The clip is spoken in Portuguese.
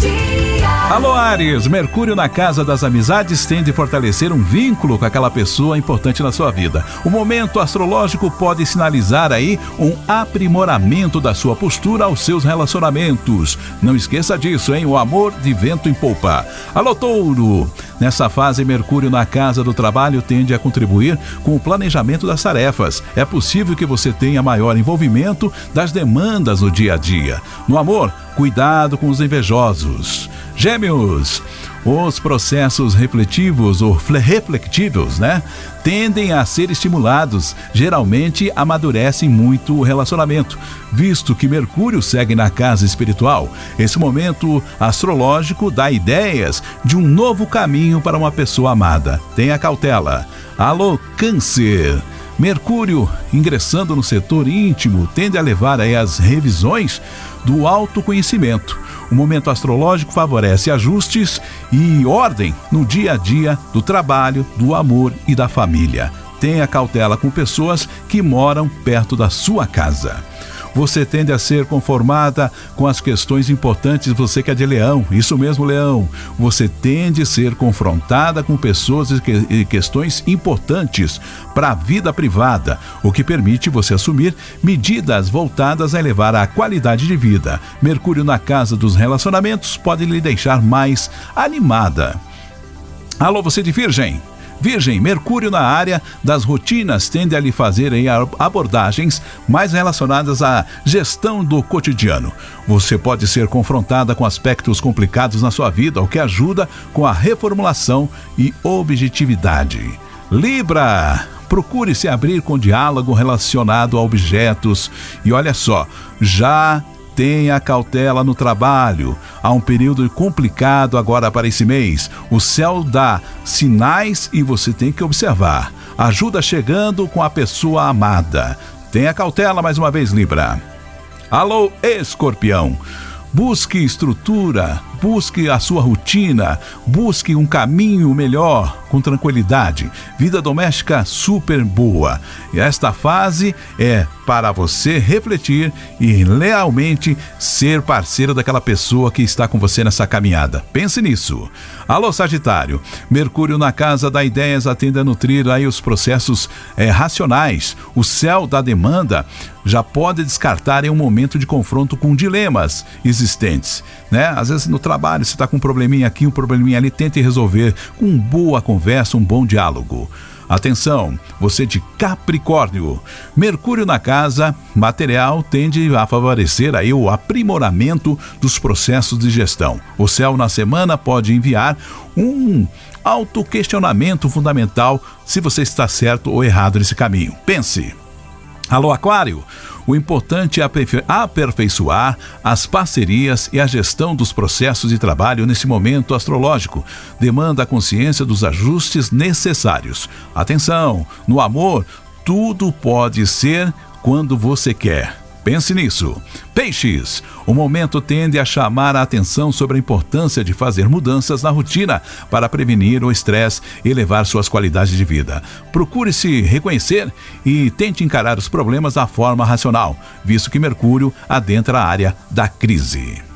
deep. Alô Ares, Mercúrio na casa das amizades tende a fortalecer um vínculo com aquela pessoa importante na sua vida. O momento astrológico pode sinalizar aí um aprimoramento da sua postura aos seus relacionamentos. Não esqueça disso, hein? O amor de vento em polpa. Alô Touro, nessa fase Mercúrio na casa do trabalho tende a contribuir com o planejamento das tarefas. É possível que você tenha maior envolvimento das demandas no dia a dia. No amor, cuidado com os invejosos. Gêmeos, os processos refletivos ou reflectivos, né, tendem a ser estimulados, geralmente amadurecem muito o relacionamento, visto que Mercúrio segue na casa espiritual. Esse momento astrológico dá ideias de um novo caminho para uma pessoa amada. Tenha cautela. Alô, Câncer. Mercúrio, ingressando no setor íntimo, tende a levar aí as revisões do autoconhecimento. O momento astrológico favorece ajustes e ordem no dia a dia do trabalho, do amor e da família. Tenha cautela com pessoas que moram perto da sua casa você tende a ser conformada com as questões importantes, você que é de leão, isso mesmo, leão. Você tende a ser confrontada com pessoas e questões importantes para a vida privada, o que permite você assumir medidas voltadas a elevar a qualidade de vida. Mercúrio na casa dos relacionamentos pode lhe deixar mais animada. Alô, você de Virgem? Virgem, Mercúrio na área das rotinas tende a lhe fazer abordagens mais relacionadas à gestão do cotidiano. Você pode ser confrontada com aspectos complicados na sua vida, o que ajuda com a reformulação e objetividade. Libra, procure se abrir com diálogo relacionado a objetos. E olha só, já Tenha cautela no trabalho. Há um período complicado agora para esse mês. O céu dá sinais e você tem que observar. Ajuda chegando com a pessoa amada. Tenha cautela mais uma vez, Libra. Alô, escorpião. Busque estrutura, busque a sua rotina, busque um caminho melhor, com tranquilidade. Vida doméstica super boa. E esta fase é para você refletir e lealmente ser parceiro daquela pessoa que está com você nessa caminhada. Pense nisso. Alô, Sagitário. Mercúrio na casa da ideias atende a nutrir aí os processos é, racionais. O céu da demanda já pode descartar em um momento de confronto com dilemas existentes, né? Às vezes no trabalho você está com um probleminha aqui, um probleminha ali, tente resolver com boa conversa, um bom diálogo. Atenção, você de Capricórnio. Mercúrio na casa material tende a favorecer aí o aprimoramento dos processos de gestão. O céu na semana pode enviar um autoquestionamento fundamental se você está certo ou errado nesse caminho. Pense. Alô, Aquário! O importante é aperfeiçoar as parcerias e a gestão dos processos de trabalho nesse momento astrológico. Demanda a consciência dos ajustes necessários. Atenção, no amor, tudo pode ser quando você quer. Pense nisso. Peixes, o momento tende a chamar a atenção sobre a importância de fazer mudanças na rotina para prevenir o estresse e elevar suas qualidades de vida. Procure se reconhecer e tente encarar os problemas da forma racional, visto que Mercúrio adentra a área da crise.